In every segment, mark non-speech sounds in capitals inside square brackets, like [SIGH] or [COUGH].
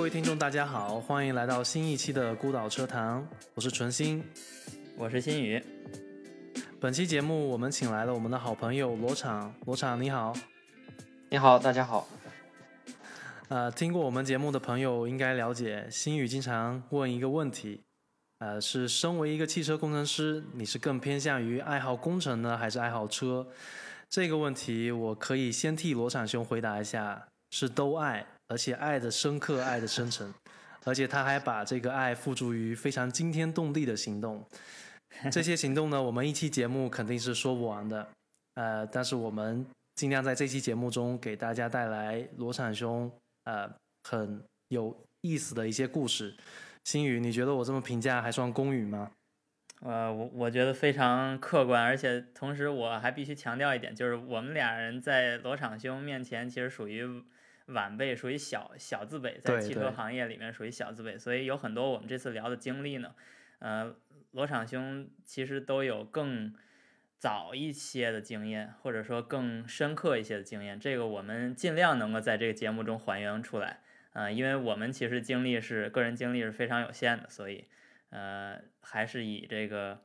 各位听众，大家好，欢迎来到新一期的孤岛车谈，我是纯心，我是新宇。本期节目我们请来了我们的好朋友罗场，罗场你好，你好，大家好。呃，听过我们节目的朋友应该了解，新宇经常问一个问题，呃，是身为一个汽车工程师，你是更偏向于爱好工程呢，还是爱好车？这个问题我可以先替罗场兄回答一下，是都爱，而且爱的深刻，爱的深沉，而且他还把这个爱付诸于非常惊天动地的行动。这些行动呢，我们一期节目肯定是说不完的，呃，但是我们尽量在这期节目中给大家带来罗产兄呃很有意思的一些故事。星宇，你觉得我这么评价还算公允吗？呃，我我觉得非常客观，而且同时我还必须强调一点，就是我们俩人在罗场兄面前其实属于晚辈，属于小小字辈，在汽车行业里面属于小字辈，所以有很多我们这次聊的经历呢，呃。罗场兄其实都有更早一些的经验，或者说更深刻一些的经验，这个我们尽量能够在这个节目中还原出来。呃，因为我们其实经历是个人经历是非常有限的，所以呃还是以这个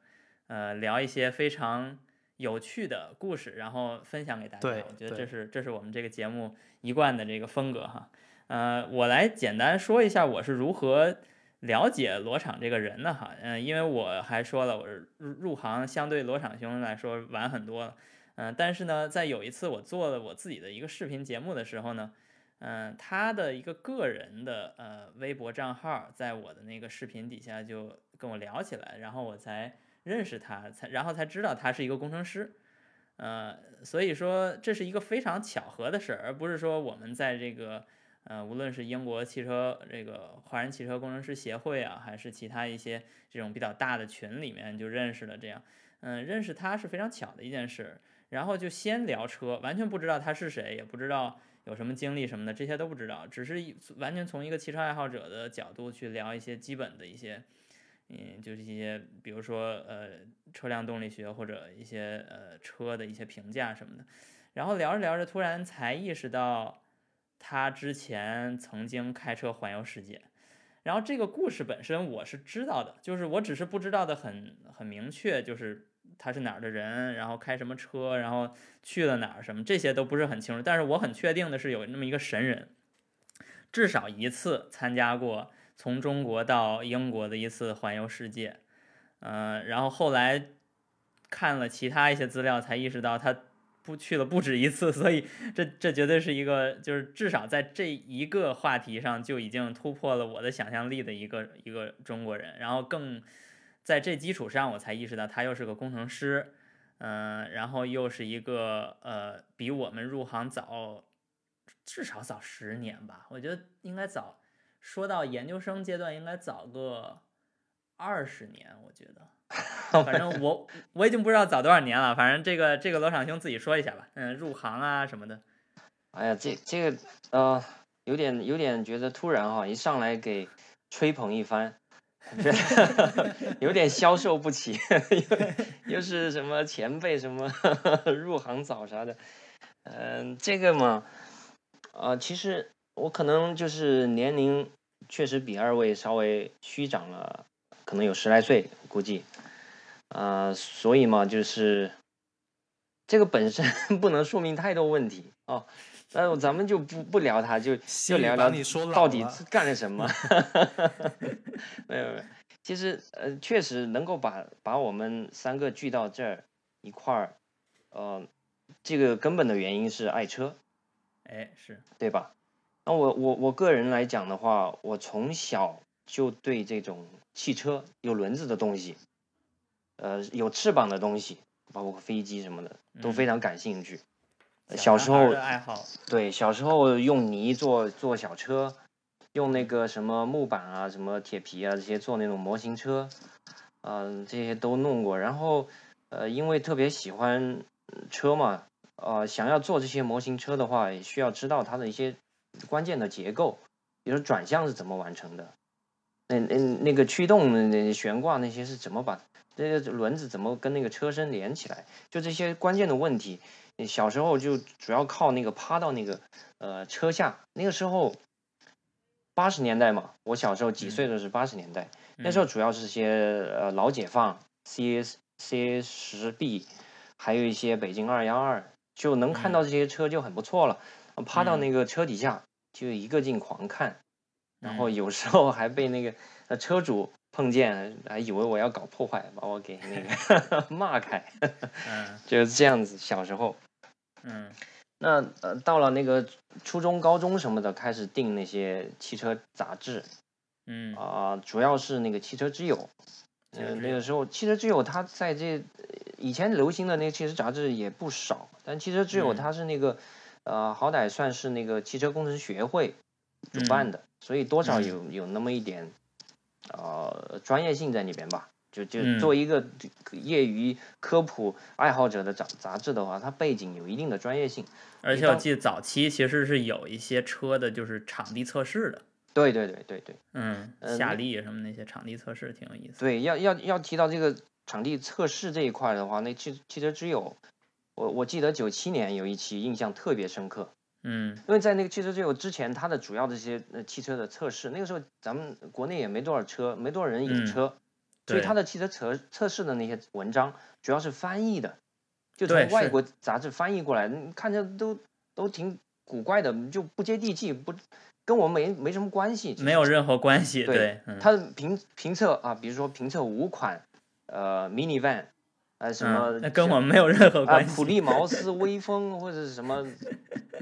呃聊一些非常有趣的故事，然后分享给大家。我觉得这是这是我们这个节目一贯的这个风格哈。呃，我来简单说一下我是如何。了解罗场这个人呢，哈，嗯，因为我还说了，我入入行相对罗场兄来说晚很多了，嗯，但是呢，在有一次我做了我自己的一个视频节目的时候呢，嗯，他的一个个人的呃微博账号在我的那个视频底下就跟我聊起来，然后我才认识他，才然后才知道他是一个工程师，呃，所以说这是一个非常巧合的事儿，而不是说我们在这个。呃，无论是英国汽车这个华人汽车工程师协会啊，还是其他一些这种比较大的群里面就认识了这样，嗯，认识他是非常巧的一件事。然后就先聊车，完全不知道他是谁，也不知道有什么经历什么的，这些都不知道，只是完全从一个汽车爱好者的角度去聊一些基本的一些，嗯，就是一些比如说呃车辆动力学或者一些呃车的一些评价什么的。然后聊着聊着，突然才意识到。他之前曾经开车环游世界，然后这个故事本身我是知道的，就是我只是不知道的很很明确，就是他是哪儿的人，然后开什么车，然后去了哪儿什么这些都不是很清楚。但是我很确定的是有那么一个神人，至少一次参加过从中国到英国的一次环游世界，嗯，然后后来看了其他一些资料才意识到他。不去了不止一次，所以这这绝对是一个，就是至少在这一个话题上就已经突破了我的想象力的一个一个中国人。然后更在这基础上，我才意识到他又是个工程师，嗯，然后又是一个呃比我们入行早至少早十年吧，我觉得应该早。说到研究生阶段，应该早个二十年，我觉得。[LAUGHS] 反正我我已经不知道早多少年了，反正这个这个罗场兄自己说一下吧，嗯，入行啊什么的。哎呀，这这个呃，有点有点觉得突然哈，一上来给吹捧一番，[LAUGHS] 有点消受不起，[LAUGHS] 又是什么前辈什么入行早啥的，嗯，这个嘛，啊，其实我可能就是年龄确实比二位稍微虚长了，可能有十来岁，估计。啊，所以嘛，就是这个本身 [LAUGHS] 不能说明太多问题哦。那咱们就不不聊他，就就聊聊到底干了什么。[LAUGHS] 没有没有，其实呃，确实能够把把我们三个聚到这儿一块儿，呃，这个根本的原因是爱车。哎，是对吧？那我我我个人来讲的话，我从小就对这种汽车有轮子的东西。呃，有翅膀的东西，包括飞机什么的，都非常感兴趣。小时候爱好，对，小时候用泥做做小车，用那个什么木板啊、什么铁皮啊这些做那种模型车，嗯，这些都弄过。然后，呃，因为特别喜欢车嘛，呃，想要做这些模型车的话，也需要知道它的一些关键的结构，比如转向是怎么完成的，那那那个驱动、那悬挂那些是怎么把。这个轮子怎么跟那个车身连起来？就这些关键的问题，小时候就主要靠那个趴到那个呃车下。那个时候，八十年代嘛，我小时候几岁的是八十年代，那时候主要是些呃老解放 C S C 十 B，还有一些北京二幺二，就能看到这些车就很不错了。趴到那个车底下就一个劲狂看，然后有时候还被那个呃车主碰见，还以为我要搞破坏，把我给那个 [LAUGHS] 骂开。嗯，就是这样子，小时候。嗯。那呃，到了那个初中、高中什么的，开始订那些汽车杂志。嗯。啊，主要是那个汽车之友。嗯，那个时候汽车之友它在这以前流行的那个汽车杂志也不少，但汽车之友它是那个。呃，好歹算是那个汽车工程学会主办的，所以多少有有那么一点呃专业性在里边吧。就就做一个业余科普爱好者的杂杂志的话，它背景有一定的专业性。而且我记得早期其实是有一些车的，就是场地测试的。对对对对对。嗯，夏利什么那些场地测试挺有意思。对，要要要提到这个场地测试这一块的话，那汽汽车之友。我我记得九七年有一期印象特别深刻，嗯，因为在那个汽车之友之前，它的主要这些呃汽车的测试，那个时候咱们国内也没多少车，没多少人有车，所以它的汽车测测试的那些文章主要是翻译的，就从外国杂志翻译过来，看着都都挺古怪的，就不接地气，不跟我们没没什么关系，没有任何关系。对，它的评评测啊，比如说评测五款呃 mini van。呃，什么？那跟我们没有任何关系。普利茅斯、威风或者是什么，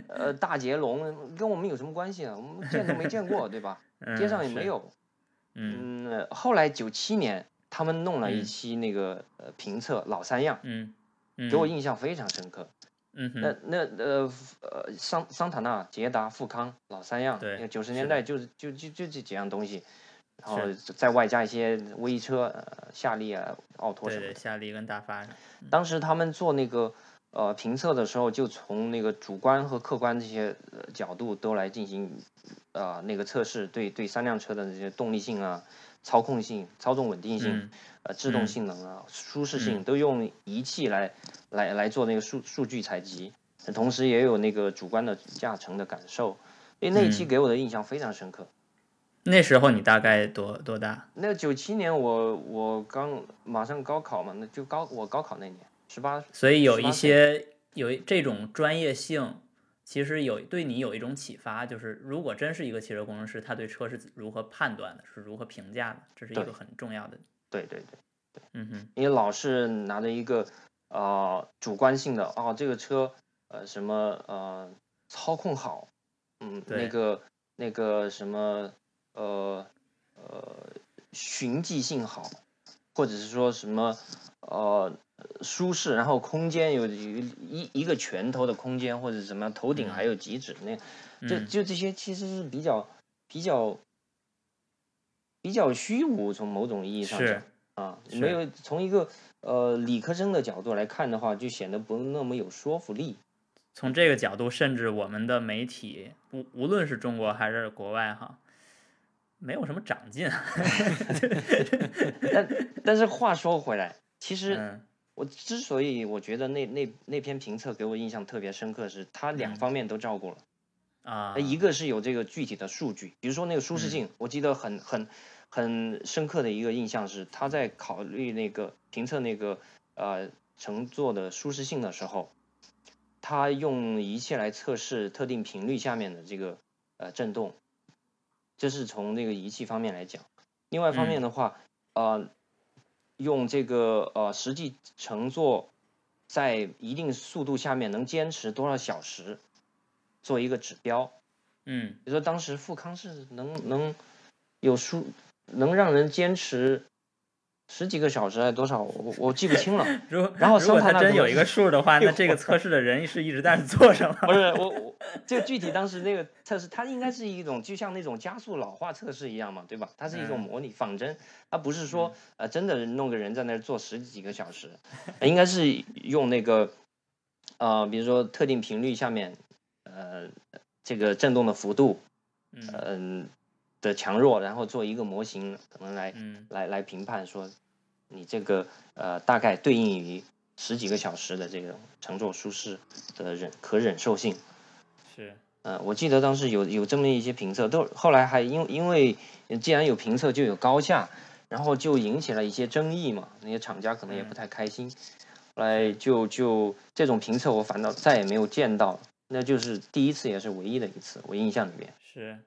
呃，大捷龙，跟我们有什么关系啊？我们见都没见过，对吧？街上也没有。嗯。后来九七年，他们弄了一期那个呃评测老三样，嗯，给我印象非常深刻。嗯那那呃呃桑桑塔纳、捷达、富康老三样，对，九十年代就是就就就这几样东西。然后再外加一些微车，呃，夏利啊、奥拓什么的。夏利跟大发。当时他们做那个呃评测的时候，就从那个主观和客观这些角度都来进行呃那个测试，对对三辆车的这些动力性啊、操控性、操纵稳定性、呃制动性能啊、舒适性都用仪器来来来做那个数数据采集，同时也有那个主观的驾乘的感受。因为那一期给我的印象非常深刻。那时候你大概多多大？那九七年我我刚马上高考嘛，那就高我高考那年十八。所以有一些有这种专业性，其实有对你有一种启发，就是如果真是一个汽车工程师，他对车是如何判断的，是如何评价的，这是一个很重要的。对对对对，嗯哼，你老是拿着一个呃主观性的哦，这个车呃什么呃操控好，嗯那个那个什么。呃呃，循迹性好，或者是说什么呃舒适，然后空间有一一个拳头的空间，或者什么头顶还有几指那，就就这些其实是比较比较比较虚无，从某种意义上讲啊，没有从一个呃理科生的角度来看的话，就显得不那么有说服力。从这个角度，甚至我们的媒体，无无论是中国还是国外，哈。没有什么长进，[LAUGHS] 但但是话说回来，其实我之所以我觉得那那那篇评测给我印象特别深刻，是它两方面都照顾了啊，一个是有这个具体的数据，比如说那个舒适性，我记得很很很深刻的一个印象是，他在考虑那个评测那个呃乘坐的舒适性的时候，他用仪器来测试特定频率下面的这个呃振动。这是从那个仪器方面来讲，另外一方面的话，呃，用这个呃实际乘坐在一定速度下面能坚持多少小时，做一个指标。嗯，比如说当时富康是能能有数能让人坚持。十几个小时还是多少？我我记不清了。[LAUGHS] 如然后如果他真有一个数的话，[LAUGHS] 那这个测试的人是一直在做什么？不是我我就具体当时那个测试，它应该是一种就像那种加速老化测试一样嘛，对吧？它是一种模拟仿真，它不是说呃真的弄个人在那儿做十几个小时，应该是用那个呃比如说特定频率下面呃这个振动的幅度嗯的强弱，然后做一个模型，可能来来来评判说。你这个呃，大概对应于十几个小时的这种乘坐舒适的忍可忍受性，是呃，我记得当时有有这么一些评测，都后来还因因为既然有评测就有高下，然后就引起了一些争议嘛，那些厂家可能也不太开心，后来就就这种评测我反倒再也没有见到，那就是第一次也是唯一的一次，我印象里面是。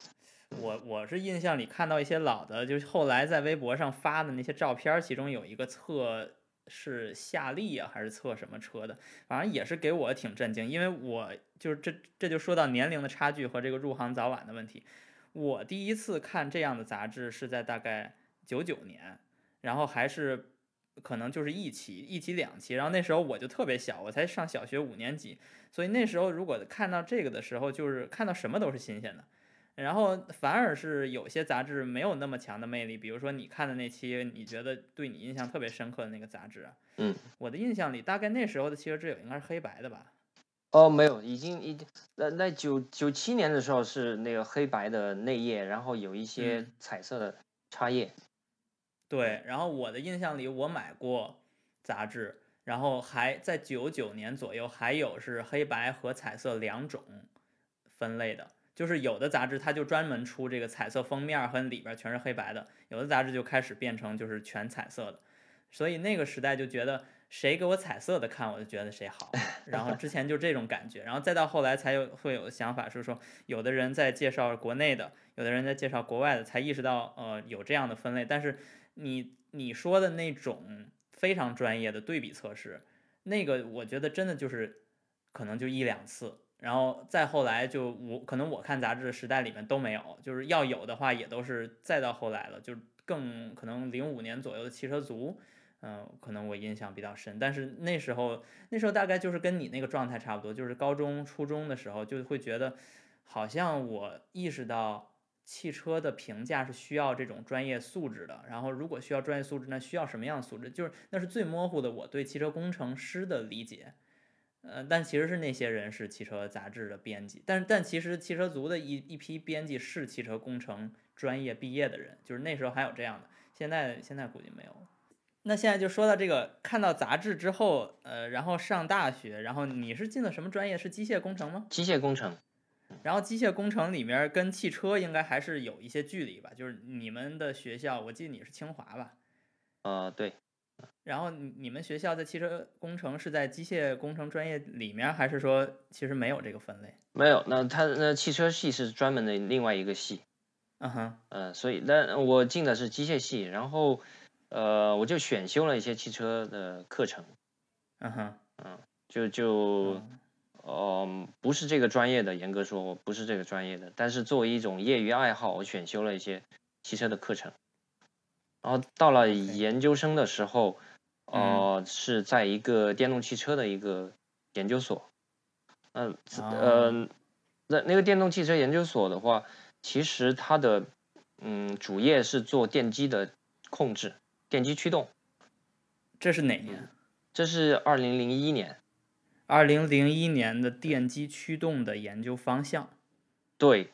我我是印象里看到一些老的，就是后来在微博上发的那些照片，其中有一个测是夏利啊，还是测什么车的，反正也是给我挺震惊，因为我就是这这就说到年龄的差距和这个入行早晚的问题。我第一次看这样的杂志是在大概九九年，然后还是可能就是一期一期两期，然后那时候我就特别小，我才上小学五年级，所以那时候如果看到这个的时候，就是看到什么都是新鲜的。然后反而是有些杂志没有那么强的魅力，比如说你看的那期，你觉得对你印象特别深刻的那个杂志，嗯，我的印象里大概那时候的汽车之友应该是黑白的吧？哦，没有，已经已经那那九九七年的时候是那个黑白的内页，然后有一些彩色的插页。对，然后我的印象里我买过杂志，然后还在九九年左右还有是黑白和彩色两种分类的。就是有的杂志它就专门出这个彩色封面和里边全是黑白的，有的杂志就开始变成就是全彩色的，所以那个时代就觉得谁给我彩色的看我就觉得谁好，[LAUGHS] 然后之前就这种感觉，然后再到后来才有会有的想法是说，有的人在介绍国内的，有的人在介绍国外的，才意识到呃有这样的分类，但是你你说的那种非常专业的对比测试，那个我觉得真的就是可能就一两次。然后再后来就我可能我看杂志的时代里面都没有，就是要有的话也都是再到后来了，就更可能零五年左右的汽车族，嗯，可能我印象比较深。但是那时候那时候大概就是跟你那个状态差不多，就是高中初中的时候就会觉得，好像我意识到汽车的评价是需要这种专业素质的。然后如果需要专业素质，那需要什么样的素质？就是那是最模糊的我对汽车工程师的理解。呃，但其实是那些人是汽车杂志的编辑，但但其实汽车族的一一批编辑是汽车工程专业毕业的人，就是那时候还有这样的，现在现在估计没有。那现在就说到这个，看到杂志之后，呃，然后上大学，然后你是进了什么专业？是机械工程吗？机械工程。然后机械工程里面跟汽车应该还是有一些距离吧？就是你们的学校，我记得你是清华吧？呃，对。然后你你们学校的汽车工程是在机械工程专业里面，还是说其实没有这个分类？没有，那它那汽车系是专门的另外一个系。嗯哼，呃，所以那我进的是机械系，然后呃我就选修了一些汽车的课程。嗯哼，嗯，就就呃不是这个专业的，严格说我不是这个专业的，但是作为一种业余爱好，我选修了一些汽车的课程。然后到了研究生的时候，呃，是在一个电动汽车的一个研究所。嗯，呃，那那个电动汽车研究所的话，其实它的嗯主业是做电机的控制，电机驱动。这是哪年？这是二零零一年。二零零一年的电机驱动的研究方向。对，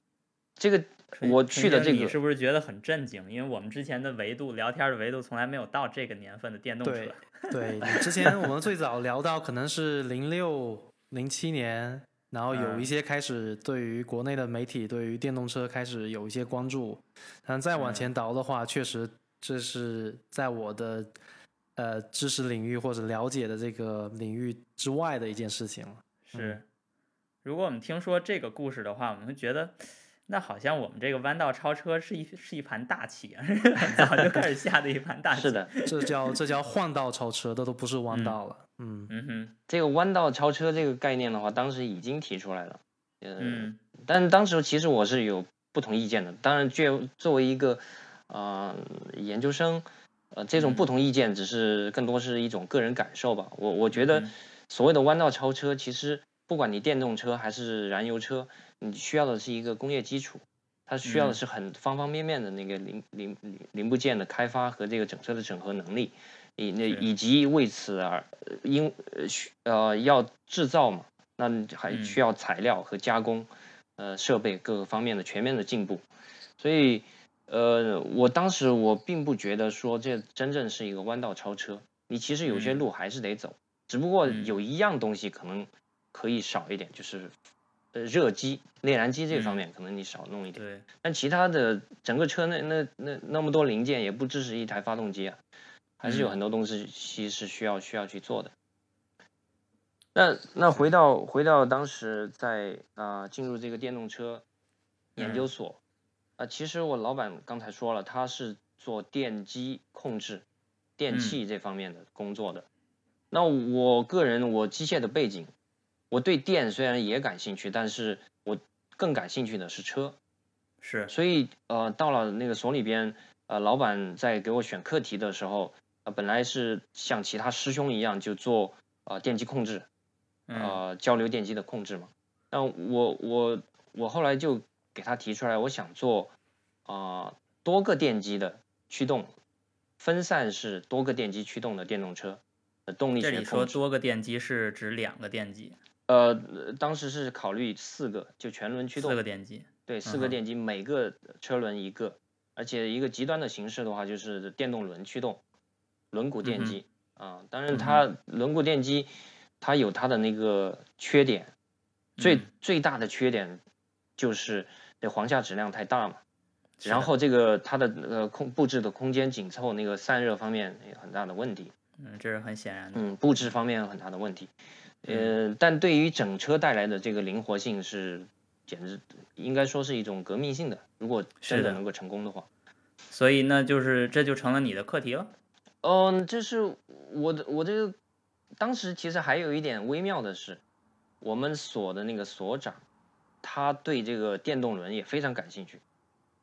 这个。我去的这个，你是不是觉得很震惊？因为我们之前的维度聊天的维度从来没有到这个年份的电动车。对，之前我们最早聊到可能是零六零七年，然后有一些开始对于国内的媒体对于电动车开始有一些关注。但再往前倒的话，确实这是在我的呃知识领域或者了解的这个领域之外的一件事情了。是，如果我们听说这个故事的话，我们会觉得。那好像我们这个弯道超车是一是一盘大棋，[LAUGHS] 早就开始下的一盘大棋。是的，这叫这叫换道超车，这都不是弯道了。嗯嗯哼，这个弯道超车这个概念的话，当时已经提出来了。嗯，但当时其实我是有不同意见的。当然，作作为一个啊研究生，呃，这种不同意见只是更多是一种个人感受吧。我我觉得所谓的弯道超车，其实不管你电动车还是燃油车。你需要的是一个工业基础，它需要的是很方方面面的那个零零零部件的开发和这个整车的整合能力，以那以及为此而因呃需呃要制造嘛，那还需要材料和加工，呃设备各个方面的全面的进步，所以呃我当时我并不觉得说这真正是一个弯道超车，你其实有些路还是得走，只不过有一样东西可能可以少一点，就是。呃热机、内燃机这方面可能你少弄一点。对。但其他的整个车那那那那么多零件也不支持一台发动机啊，还是有很多东西其实需要需要去做的。那那回到回到当时在啊进入这个电动车研究所啊，其实我老板刚才说了，他是做电机控制、电器这方面的工作的。那我个人我机械的背景，我对电虽然也感兴趣，但是我更感兴趣的是车。是。所以呃到了那个所里边，呃老板在给我选课题的时候，呃本来是像其他师兄一样就做呃电机控制。呃，交流电机的控制嘛，那我我我后来就给他提出来，我想做啊多个电机的驱动，分散式多个电机驱动的电动车动力。这里说多个电机是指两个电机？呃，当时是考虑四个，就全轮驱动。四个电机。对，四个电机，每个车轮一个，而且一个极端的形式的话，就是电动轮驱动，轮毂电机啊。当然，它轮毂电机。它有它的那个缺点，最最大的缺点就是那簧下质量太大嘛，然后这个它的呃空布置的空间紧凑，那个散热方面有很大的问题。嗯，这是很显然的。嗯，布置方面有很大的问题。呃，但对于整车带来的这个灵活性是简直应该说是一种革命性的。如果真的能够成功的话，所以那就是这就成了你的课题了。嗯，这是我的我这个。当时其实还有一点微妙的是，我们所的那个所长，他对这个电动轮也非常感兴趣，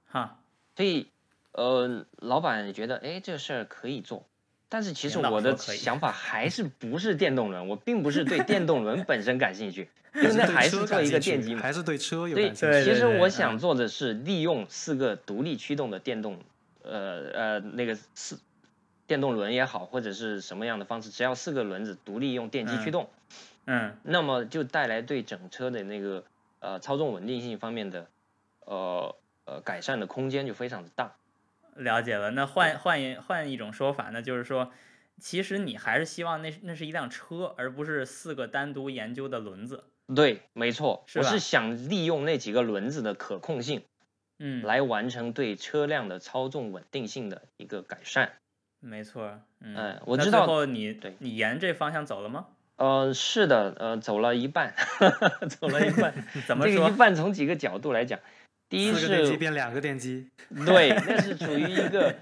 哈，所以呃，老板觉得哎这事儿可以做，但是其实我的想 [LAUGHS] 法还是不是电动轮，我并不是对电动轮本身感兴趣，[LAUGHS] 因为那还是做一个电机，还是对车有感兴趣。其实我想做的是利用四个独立驱动的电动，呃呃那个四。电动轮也好，或者是什么样的方式，只要四个轮子独立用电机驱动，嗯，那么就带来对整车的那个呃操纵稳定性方面的呃呃改善的空间就非常的大。了解了，那换换一换一种说法，那就是说，其实你还是希望那那是一辆车，而不是四个单独研究的轮子。对，没错，我是想利用那几个轮子的可控性，嗯，来完成对车辆的操纵稳定性的一个改善。没错，嗯，我知道。最后你对你沿这方向走了吗？呃，是的，呃，走了一半，[LAUGHS] 走了一半。[LAUGHS] 怎么说？一半从几个角度来讲，第一是变两个电机，[LAUGHS] 对，[LAUGHS] 那是处于一个，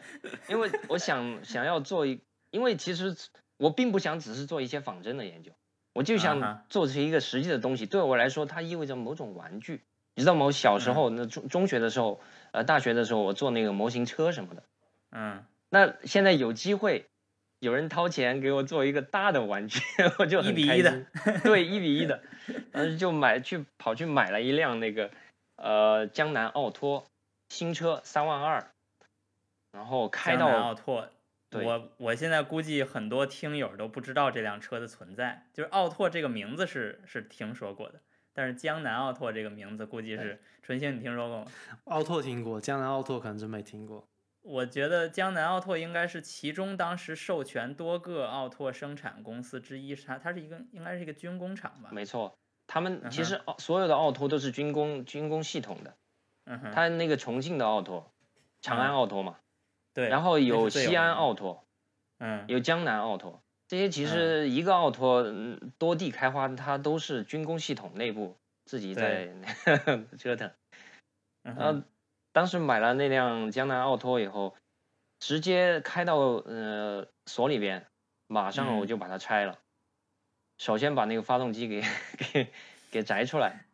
因为我想想要做一，因为其实我并不想只是做一些仿真的研究，我就想做出一个实际的东西。对我来说，它意味着某种玩具。你知道吗？我小时候那中中学的时候，呃，大学的时候，我做那个模型车什么的，嗯。那现在有机会，有人掏钱给我做一个大的玩具，[LAUGHS] 我就一比一的。对，一比一的，当时就买去跑去买了一辆那个呃江南奥拓新车三万二，然后开到奥拓。我我现在估计很多听友都不知道这辆车的存在，就是奥拓这个名字是是听说过的，但是江南奥拓这个名字估计是纯星，你听说过吗？奥拓听过，江南奥拓可能真没听过。我觉得江南奥拓应该是其中当时授权多个奥拓生产公司之一，它它是一个应该是一个军工厂吧？没错，他们其实奥所有的奥拓都是军工军工系统的。嗯哼。它那个重庆的奥拓，长安奥拓嘛。对。然后有西安奥拓，嗯，有江南奥拓，这些其实一个奥拓多地开花，它都是军工系统内部自己在 [LAUGHS] 折腾。然后。当时买了那辆江南奥拓以后，直接开到呃所里边，马上我就把它拆了。首先把那个发动机给 [LAUGHS] 给给摘出来。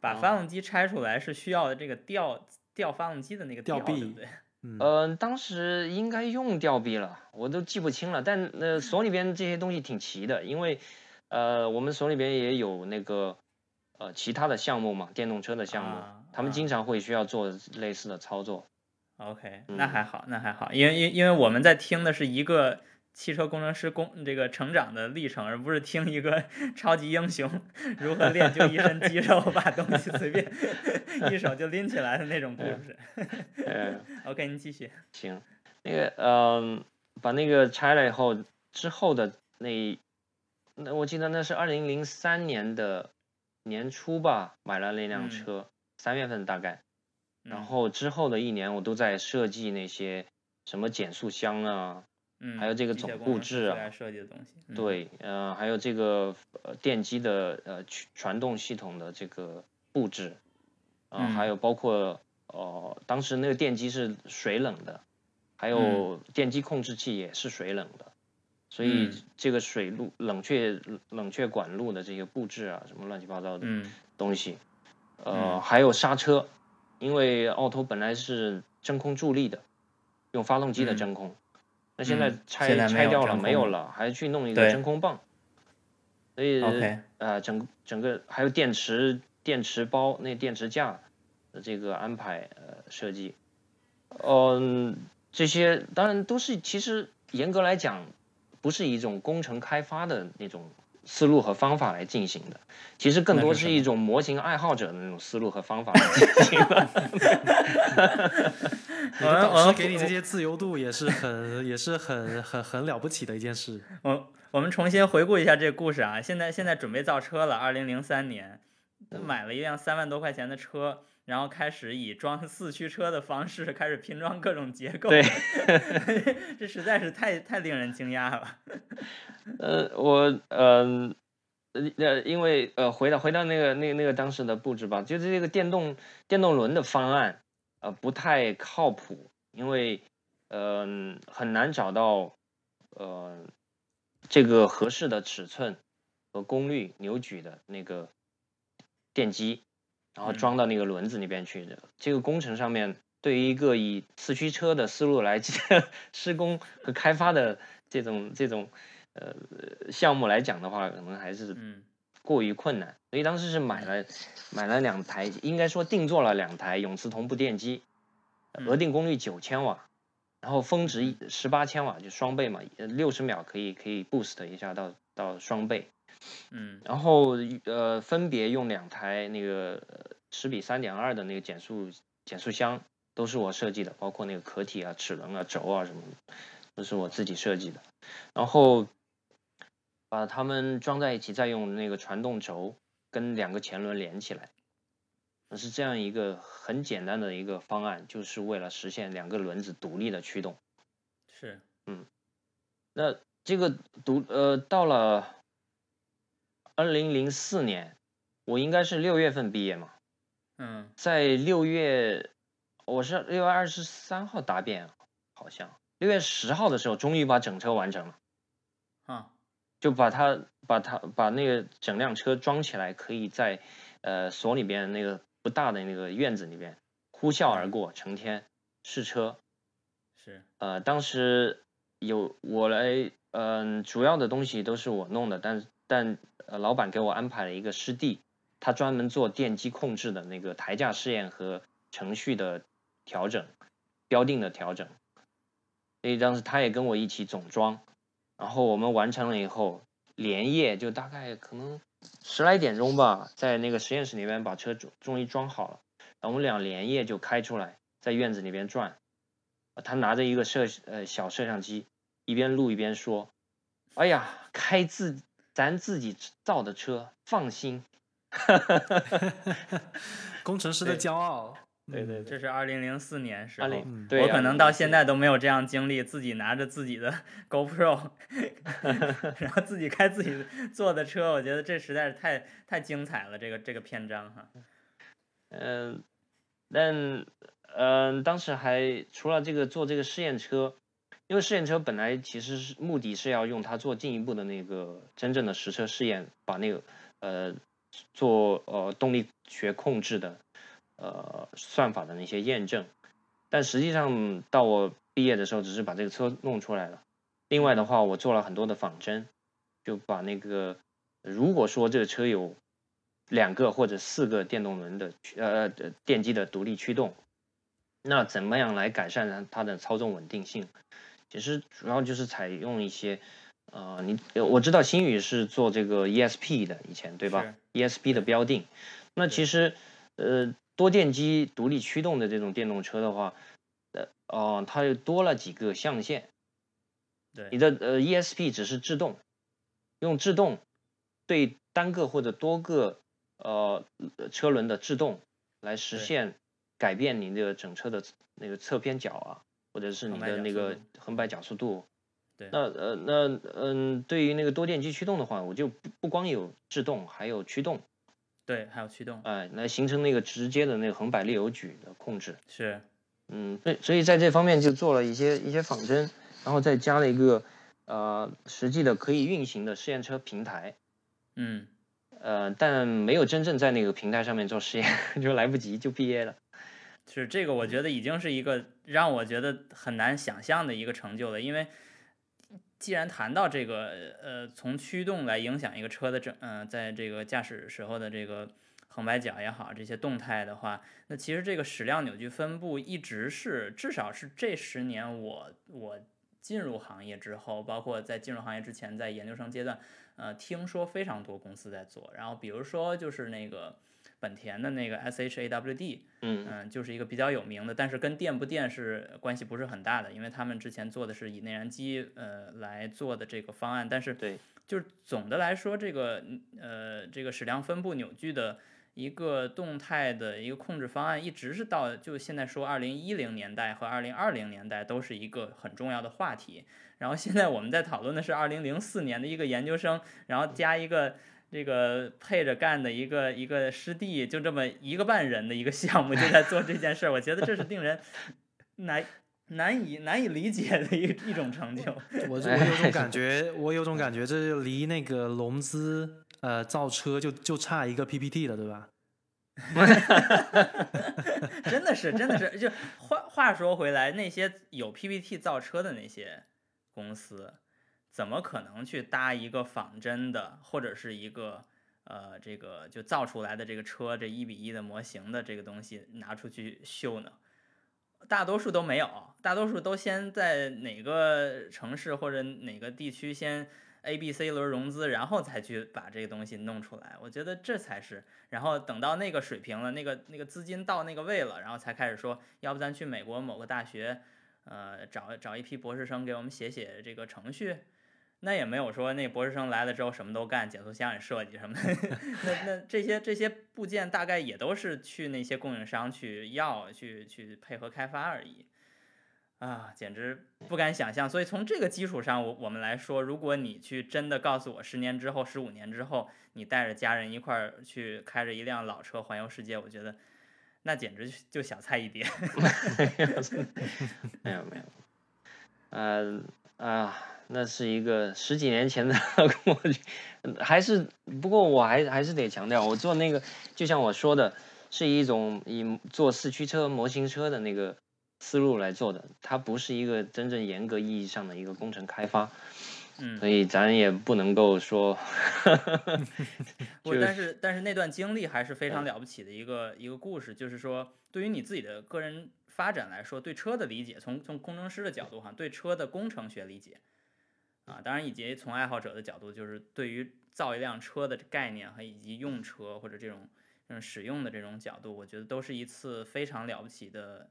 把发动机拆出来是需要这个吊吊发动机的那个吊臂，对不对？[LAUGHS] 嗯，当时应该用吊臂了，我都记不清了。但呃所里边这些东西挺齐的，因为呃我们所里边也有那个呃其他的项目嘛，电动车的项目。他们经常会需要做类似的操作。OK，那还好，那还好，因为因因为我们在听的是一个汽车工程师工这个成长的历程，而不是听一个 [LAUGHS] 超级英雄如何练就一身肌肉，[LAUGHS] 把东西随便 [LAUGHS] 一手就拎起来的那种故事。OK，您继续。行，那个嗯，把那个拆了以后之后的那那我记得那是二零零三年的年初吧买了那辆车，三月份大概，然后之后的一年我都在设计那些什么减速箱啊，嗯，还有这个总布置啊，设计的东西，对，呃，还有这个呃电机的呃传动系统的这个布置，啊，还有包括哦，当时那个电机是水冷的，还有电机控制器也是水冷的。所以这个水路冷却冷却管路的这个布置啊，什么乱七八糟的东西，呃，还有刹车，因为奥拓本来是真空助力的，用发动机的真空，那现在拆拆掉了没有了，还去弄一个真空泵，所以呃整整个还有电池电池包那电池架的这个安排呃设计，嗯，这些当然都是其实严格来讲。不是一种工程开发的那种思路和方法来进行的，其实更多是一种模型爱好者的那种思路和方法来进行的。[LAUGHS] [LAUGHS] 老师给你这些自由度也是很也是很很很了不起的一件事。我我们重新回顾一下这个故事啊，现在现在准备造车了，二零零三年买了一辆三万多块钱的车。然后开始以装 [LAUGHS] 四驱车的方式开始拼装各种结构，对，[LAUGHS] 这实在是太太令人惊讶了。[LAUGHS] 呃，我呃呃，因为呃，回到回到那个那个那个当时的布置吧，就是这个电动电动轮的方案呃不太靠谱，因为呃很难找到呃这个合适的尺寸和功率扭矩的那个电机。然后装到那个轮子里边去的，这个工程上面对于一个以四驱车的思路来 [LAUGHS] 施工和开发的这种这种呃项目来讲的话，可能还是过于困难。所以当时是买了买了两台，应该说定做了两台永磁同步电机，额定功率九千瓦，然后峰值十八千瓦，就双倍嘛，六十秒可以可以 boost 一下到到双倍。嗯，然后呃，分别用两台那个十比三点二的那个减速减速箱，都是我设计的，包括那个壳体啊、齿轮啊、轴啊什么的，都是我自己设计的。然后把它们装在一起，再用那个传动轴跟两个前轮连起来，是这样一个很简单的一个方案，就是为了实现两个轮子独立的驱动。是，嗯，那这个独呃到了。二零零四年，我应该是六月份毕业嘛。嗯，在六月，我是六月二十三号答辩，好像六月十号的时候，终于把整车完成了。啊，就把它把它把那个整辆车装起来，可以在呃所里边那个不大的那个院子里边呼啸而过，成天试车。是。呃，当时有我来，嗯，主要的东西都是我弄的，但但。呃，老板给我安排了一个师弟，他专门做电机控制的那个台架试验和程序的调整、标定的调整。所以当时他也跟我一起总装，然后我们完成了以后，连夜就大概可能十来点钟吧，在那个实验室里面把车终终于装好了。然后我们俩连夜就开出来，在院子里边转。他拿着一个摄呃小摄像机，一边录一边说：“哎呀，开自。”咱自己造的车，放心。[LAUGHS] 工程师的骄傲。对对，这是二零零四年时候，我可能到现在都没有这样经历，自己拿着自己的 [LAUGHS] GoPro，[LAUGHS] 然后自己开自己做的车，我觉得这实在是太太精彩了。这个这个篇章哈。嗯，但嗯，当时还除了这个做这个试验车。因为试验车本来其实是目的是要用它做进一步的那个真正的实车试验，把那个呃做呃动力学控制的呃算法的那些验证，但实际上到我毕业的时候，只是把这个车弄出来了。另外的话，我做了很多的仿真，就把那个如果说这个车有两个或者四个电动轮的呃电机的独立驱动，那怎么样来改善它的操纵稳定性？其实主要就是采用一些，呃，你我知道新宇是做这个 ESP 的，以前对吧？ESP 的标定，那其实呃多电机独立驱动的这种电动车的话，呃哦，它又多了几个象限。对，你的呃 ESP 只是制动，用制动对单个或者多个呃车轮的制动来实现改变你那个整车的那个侧偏角啊，或者是你的那个横摆角速度。对。那呃那嗯，对于那个多电机驱动的话，我就不不光有制动，还有驱动。对，还有驱动。哎，来形成那个直接的那个横摆力油矩的控制。是。嗯，所以所以在这方面就做了一些一些仿真，然后再加了一个呃实际的可以运行的试验车平台。嗯。呃，但没有真正在那个平台上面做实验，[LAUGHS] 就来不及就毕业了。是这个，我觉得已经是一个让我觉得很难想象的一个成就了。因为既然谈到这个，呃，从驱动来影响一个车的整，嗯，在这个驾驶时候的这个横摆角也好，这些动态的话，那其实这个矢量扭矩分布一直是，至少是这十年我我进入行业之后，包括在进入行业之前，在研究生阶段。呃，听说非常多公司在做，然后比如说就是那个本田的那个 SHAWD，嗯嗯，就是一个比较有名的，但是跟电不电是关系不是很大的，因为他们之前做的是以内燃机呃来做的这个方案，但是对，就是总的来说，这个呃这个矢量分布扭矩的一个动态的一个控制方案，一直是到就现在说二零一零年代和二零二零年代都是一个很重要的话题。然后现在我们在讨论的是二零零四年的一个研究生，然后加一个这个配着干的一个一个师弟，就这么一个半人的一个项目就在做这件事儿，我觉得这是令人 [LAUGHS] 难难以难以理解的一一种成就。我我有 [LAUGHS] 种感觉，我有种感觉，这离那个融资呃造车就就差一个 PPT 了，对吧？[LAUGHS] 真的是真的是，就话话说回来，那些有 PPT 造车的那些。公司怎么可能去搭一个仿真的，或者是一个呃这个就造出来的这个车这一比一的模型的这个东西拿出去秀呢？大多数都没有，大多数都先在哪个城市或者哪个地区先 A、B、C 轮融资，然后才去把这个东西弄出来。我觉得这才是，然后等到那个水平了，那个那个资金到那个位了，然后才开始说，要不咱去美国某个大学。呃，找找一批博士生给我们写写这个程序，那也没有说那博士生来了之后什么都干，减速箱也设计什么的。[LAUGHS] 那那这些这些部件大概也都是去那些供应商去要去去配合开发而已。啊，简直不敢想象。所以从这个基础上，我我们来说，如果你去真的告诉我十年之后、十五年之后，你带着家人一块儿去开着一辆老车环游世界，我觉得。那简直就小菜一碟，[LAUGHS] 没有没有，呃啊，那是一个十几年前的 [LAUGHS] 过去，还是不过我还还是得强调，我做那个就像我说的，是一种以做四驱车模型车的那个思路来做的，它不是一个真正严格意义上的一个工程开发。嗯，所以咱也不能够说 [LAUGHS] [LAUGHS] 不，但是但是那段经历还是非常了不起的一个一个故事，就是说对于你自己的个人发展来说，对车的理解，从从工程师的角度哈，对车的工程学理解，啊，当然以及从爱好者的角度，就是对于造一辆车的概念和以及用车或者这种嗯使用的这种角度，我觉得都是一次非常了不起的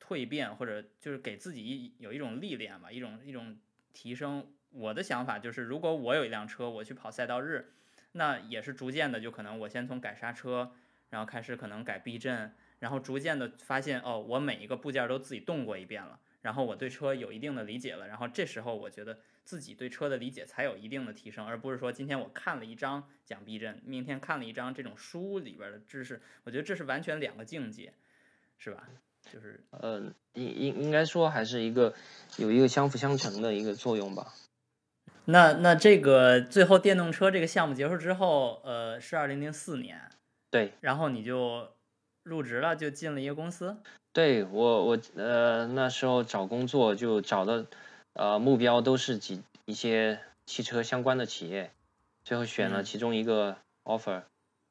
蜕变，或者就是给自己一有一种历练吧，一种一种提升。我的想法就是，如果我有一辆车，我去跑赛道日，那也是逐渐的，就可能我先从改刹车，然后开始可能改避震，然后逐渐的发现，哦，我每一个部件都自己动过一遍了，然后我对车有一定的理解了，然后这时候我觉得自己对车的理解才有一定的提升，而不是说今天我看了一章讲避震，明天看了一章这种书里边的知识，我觉得这是完全两个境界，是吧？就是，呃，应应应该说还是一个有一个相辅相成的一个作用吧。那那这个最后电动车这个项目结束之后，呃，是二零零四年，对，然后你就入职了，就进了一个公司。对我我呃那时候找工作就找的呃目标都是几一些汽车相关的企业，最后选了其中一个 offer，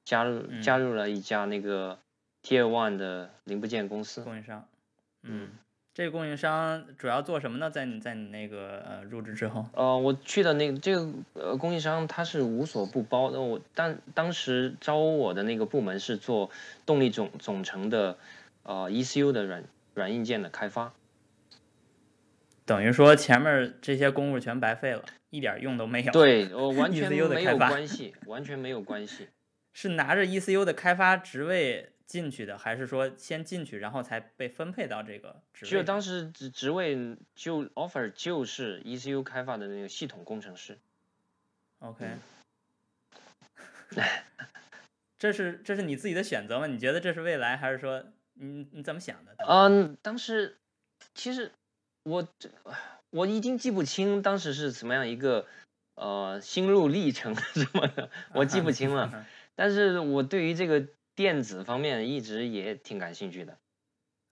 加入加入了一家那个 Tier One 的零部件公司供应商，嗯。这个供应商主要做什么呢？在你在你那个呃入职之后？呃，我去的那这个呃供应商，他是无所不包。那我当当时招我的那个部门是做动力总总成的呃 ECU 的软软硬件的开发。等于说前面这些功夫全白费了，一点用都没有。对，[LAUGHS] 我完全没有关系，完全没有关系。[LAUGHS] 是拿着 ECU 的开发职位进去的，还是说先进去然后才被分配到这个职位？就当时职职位就 offer 就是 ECU 开发的那个系统工程师。OK，[LAUGHS] 这是这是你自己的选择吗？你觉得这是未来，还是说你你怎么想的？嗯，当时其实我这我已经记不清当时是什么样一个呃心路历程什么的，我记不清了。[LAUGHS] 但是我对于这个电子方面一直也挺感兴趣的。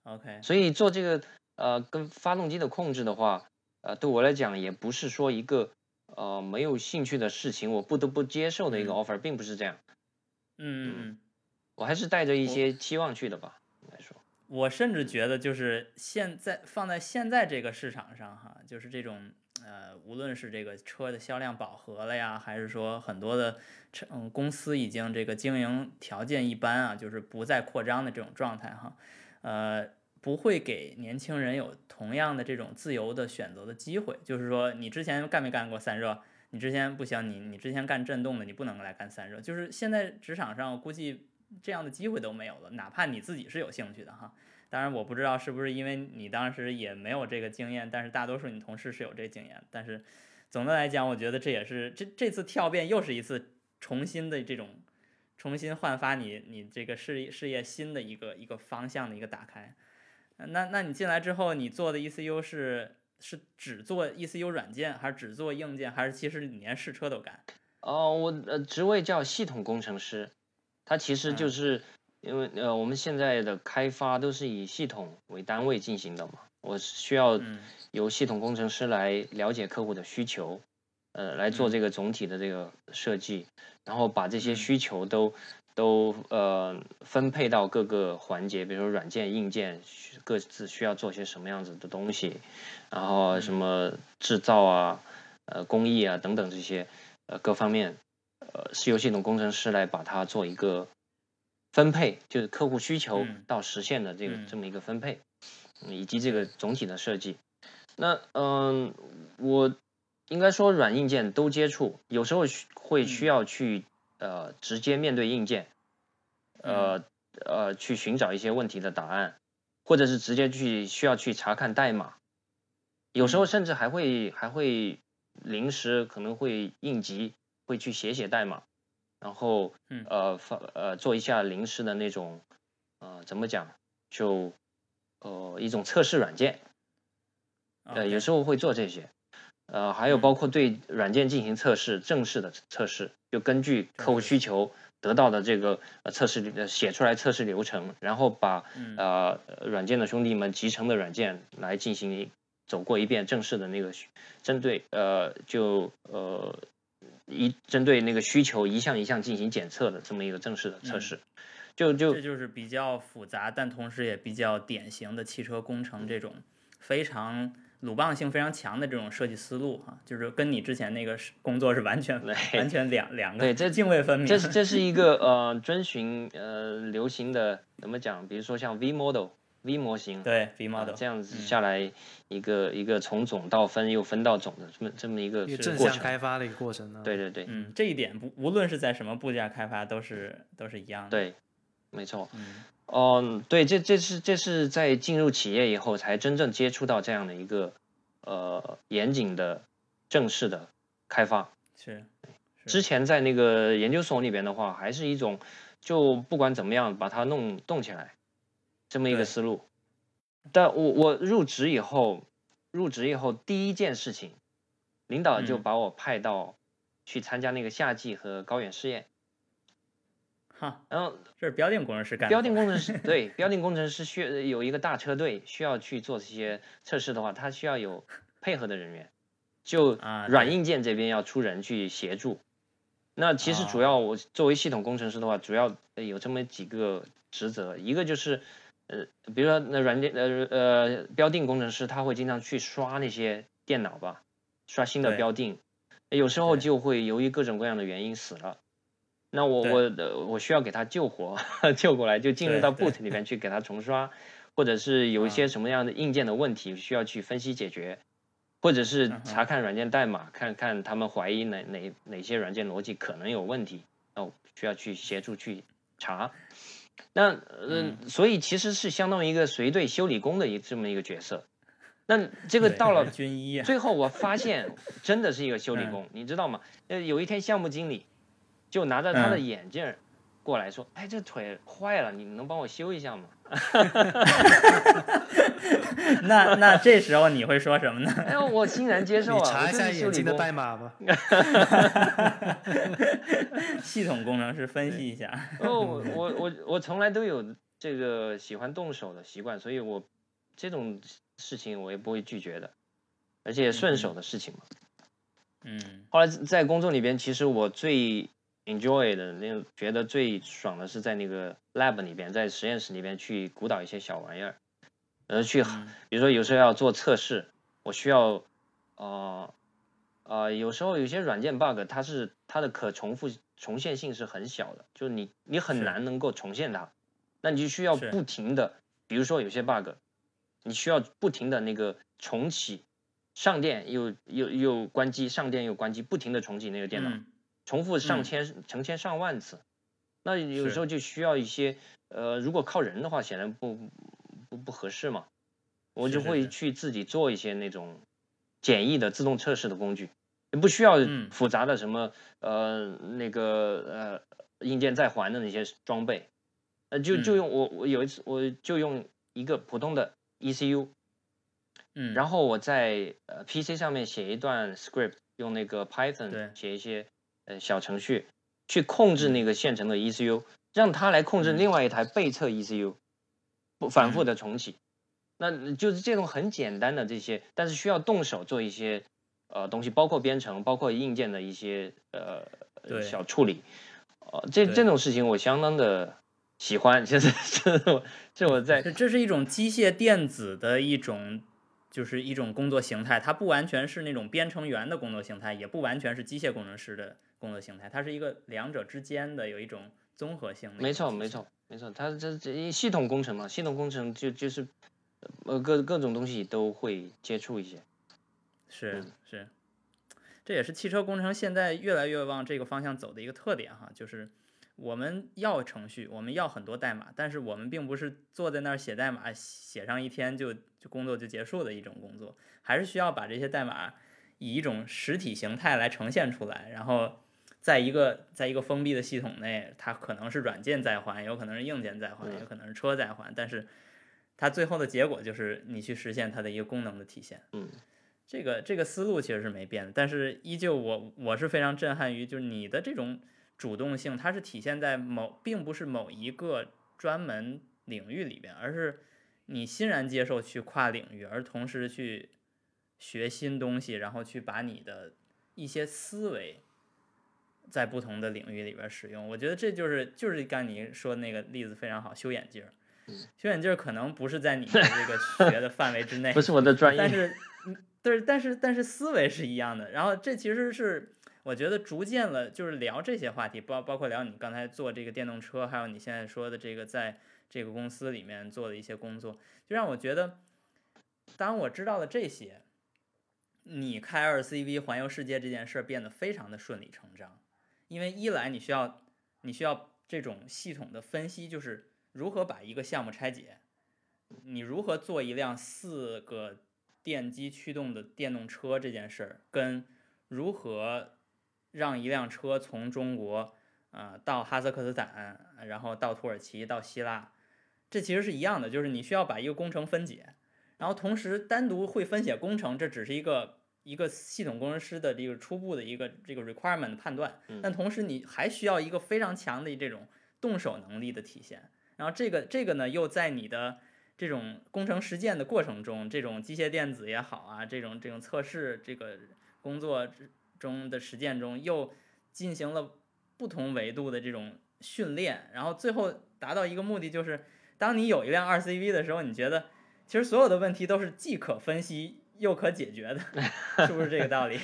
OK，所以做这个呃跟发动机的控制的话，呃对我来讲也不是说一个呃没有兴趣的事情，我不得不接受的一个 offer，、并不是这样。嗯嗯嗯。我还是带着一些期望去的吧。我甚至觉得，就是现在放在现在这个市场上，哈，就是这种呃，无论是这个车的销量饱和了呀，还是说很多的车嗯公司已经这个经营条件一般啊，就是不再扩张的这种状态哈，呃，不会给年轻人有同样的这种自由的选择的机会。就是说，你之前干没干过散热？你之前不行，你你之前干震动的，你不能来干散热。就是现在职场上，估计。这样的机会都没有了，哪怕你自己是有兴趣的哈。当然，我不知道是不是因为你当时也没有这个经验，但是大多数你同事是有这经验。但是总的来讲，我觉得这也是这这次跳变又是一次重新的这种重新焕发你你这个事业事业新的一个一个方向的一个打开。那那你进来之后，你做的 ECU 是是只做 ECU 软件，还是只做硬件，还是其实你连试车都干？哦，我呃职位叫系统工程师。它其实就是因为呃，我们现在的开发都是以系统为单位进行的嘛。我需要由系统工程师来了解客户的需求，呃，来做这个总体的这个设计，然后把这些需求都都呃分配到各个环节，比如说软件、硬件各自需要做些什么样子的东西，然后什么制造啊、呃工艺啊等等这些呃各方面。呃，是由系统工程师来把它做一个分配，就是客户需求到实现的这个、嗯、这么一个分配，嗯，以及这个总体的设计。那嗯、呃，我应该说软硬件都接触，有时候会需要去、嗯、呃直接面对硬件，呃呃去寻找一些问题的答案，或者是直接去需要去查看代码，有时候甚至还会还会临时可能会应急。会去写写代码，然后呃发呃做一下临时的那种呃怎么讲就呃一种测试软件，呃有时候会做这些，呃还有包括对软件进行测试，正式的测试，就根据客户需求得到的这个呃测试呃写出来测试流程，然后把呃软件的兄弟们集成的软件来进行走过一遍正式的那个针对呃就呃。一针对那个需求一项一项进行检测的这么一个正式的测试，嗯、就就这就是比较复杂，但同时也比较典型的汽车工程这种非常鲁棒性非常强的这种设计思路哈，就是跟你之前那个工作是完全完全两两个对这泾渭分明。这是这是一个 [LAUGHS] 呃遵循呃流行的怎么讲？比如说像 V model。V 模型对 V model、啊、这样子下来一个、嗯、一个从总到分又分到总的这么这么一个正向开发的一个过程呢。对对对，嗯，这一点不无论是在什么部件开发都是都是一样的。对，没错。嗯，哦，对，这这是这是在进入企业以后才真正接触到这样的一个呃严谨的正式的开发。是。之前在那个研究所里边的话，还是一种就不管怎么样把它弄动起来。这么一个思路，但我我入职以后，入职以后第一件事情，领导就把我派到去参加那个夏季和高远试验。哈，然后这是标定工程师干的。[LAUGHS] 标定工程师对标定工程师需有一个大车队需要去做这些测试的话，他需要有配合的人员，就软硬件这边要出人去协助。那其实主要我作为系统工程师的话，主要有这么几个职责，一个就是。呃，比如说那软件呃呃标定工程师他会经常去刷那些电脑吧，刷新的标定，有时候就会由于各种各样的原因死了，那我我呃我需要给他救活 [LAUGHS] 救过来，就进入到 boot 里面去给他重刷，或者是有一些什么样的硬件的问题需要去分析解决，或者是查看软件代码，看看他们怀疑哪哪哪些软件逻辑可能有问题，那我需要去协助去查。那嗯，所以其实是相当于一个随队修理工的一这么一个角色。那 [LAUGHS] 这个到了军医，最后我发现 [LAUGHS] 真的是一个修理工，你知道吗？呃，有一天项目经理就拿着他的眼镜过来说：“哎，这腿坏了，你能帮我修一下吗？” [LAUGHS] 那那这时候你会说什么呢？哎，我欣然接受啊！查一下眼睛的代码吧。[LAUGHS] 系统工程师分析一下。哦，我我我我从来都有这个喜欢动手的习惯，所以我这种事情我也不会拒绝的，而且顺手的事情嘛。嗯。后来在工作里边，其实我最 enjoy 的那个觉得最爽的是在那个 lab 里边，在实验室里边去鼓捣一些小玩意儿。呃，去，比如说有时候要做测试，我需要，呃，呃，有时候有些软件 bug，它是它的可重复重现性是很小的，就是你你很难能够重现它，那你就需要不停的，比如说有些 bug，你需要不停的那个重启，上电又又又关机，上电又关机，不停的重启那个电脑，重复上千成千上万次，那有时候就需要一些，呃，如果靠人的话，显然不。不不合适嘛，我就会去自己做一些那种简易的自动测试的工具，也不需要复杂的什么呃那个呃硬件在环的那些装备，呃就就用我我有一次我就用一个普通的 ECU，嗯，然后我在呃 PC 上面写一段 script，用那个 Python 写一些呃小程序去控制那个现成的 ECU，让它来控制另外一台被测 ECU。不反复的重启，那就是这种很简单的这些，但是需要动手做一些呃东西，包括编程，包括硬件的一些呃小处理，呃这这种事情我相当的喜欢，[LAUGHS] 其实是我是我在这是一种机械电子的一种就是一种工作形态，它不完全是那种编程员的工作形态，也不完全是机械工程师的工作形态，它是一个两者之间的有一种综合性的。没错，没错。没错，它这这系统工程嘛，系统工程就就是，呃，各各种东西都会接触一些。是是，这也是汽车工程现在越来越往这个方向走的一个特点哈，就是我们要程序，我们要很多代码，但是我们并不是坐在那儿写代码，写上一天就就工作就结束的一种工作，还是需要把这些代码以一种实体形态来呈现出来，然后。在一个在一个封闭的系统内，它可能是软件在还，有可能是硬件在还，有可能是车在还，但是它最后的结果就是你去实现它的一个功能的体现。嗯，这个这个思路其实是没变的，但是依旧我我是非常震撼于，就是你的这种主动性，它是体现在某并不是某一个专门领域里边，而是你欣然接受去跨领域，而同时去学新东西，然后去把你的一些思维。在不同的领域里边使用，我觉得这就是就是刚你说的那个例子非常好，修眼镜儿，修眼镜儿可能不是在你的这个学的范围之 [LAUGHS] 内，不是我的专业，但是，对，但是但是思维是一样的。然后这其实是我觉得逐渐了，就是聊这些话题，包包括聊你刚才做这个电动车，还有你现在说的这个在这个公司里面做的一些工作，就让我觉得，当我知道了这些，你开二 CV 环游世界这件事儿变得非常的顺理成章。因为一来你需要，你需要这种系统的分析，就是如何把一个项目拆解，你如何做一辆四个电机驱动的电动车这件事儿，跟如何让一辆车从中国啊到哈萨克斯坦，然后到土耳其到希腊，这其实是一样的，就是你需要把一个工程分解，然后同时单独会分解工程，这只是一个。一个系统工程师的这个初步的一个这个 requirement 判断，但同时你还需要一个非常强的这种动手能力的体现。然后这个这个呢，又在你的这种工程实践的过程中，这种机械电子也好啊，这种这种测试这个工作中的实践中，又进行了不同维度的这种训练，然后最后达到一个目的，就是当你有一辆二 CV 的时候，你觉得其实所有的问题都是既可分析。又可解决的，[LAUGHS] 是不是这个道理？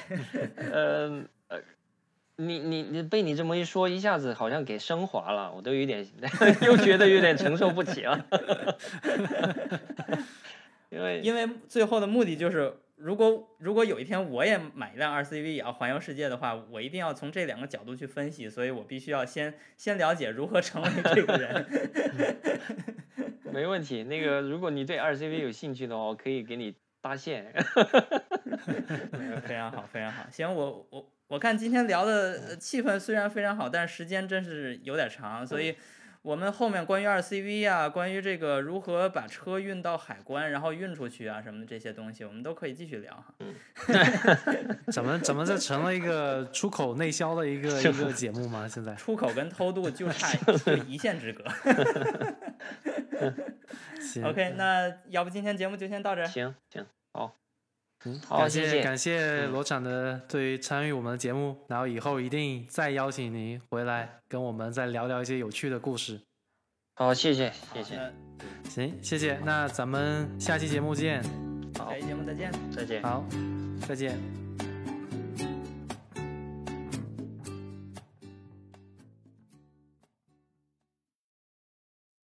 嗯 [LAUGHS] 呃，你你你被你这么一说，一下子好像给升华了，我都有点 [LAUGHS] 又觉得有点承受不起了。因为因为最后的目的就是如果如果有一天我也买一辆 RCV 也要环游世界的话，我一定要从这两个角度去分析，所以我必须要先先了解如何成为这个人。[LAUGHS] 没问题，那个如果你对 RCV 有兴趣的话，我可以给你搭线。非常好，非常好。行，我我我看今天聊的气氛虽然非常好，但是时间真是有点长，所以。我们后面关于二 CV 啊，关于这个如何把车运到海关，然后运出去啊什么的这些东西，我们都可以继续聊哈。[LAUGHS] 怎么怎么这成了一个出口内销的一个一个节目吗？现在出口跟偷渡就差 [LAUGHS] 一线之隔。[LAUGHS] OK，那要不今天节目就先到这。行行，好。好，感谢感谢罗厂的对于参与我们的节目，然后以后一定再邀请您回来跟我们再聊聊一些有趣的故事。好，谢谢谢谢。行，谢谢，那咱们下期节目见。好下期节目再见，再见。好，再见。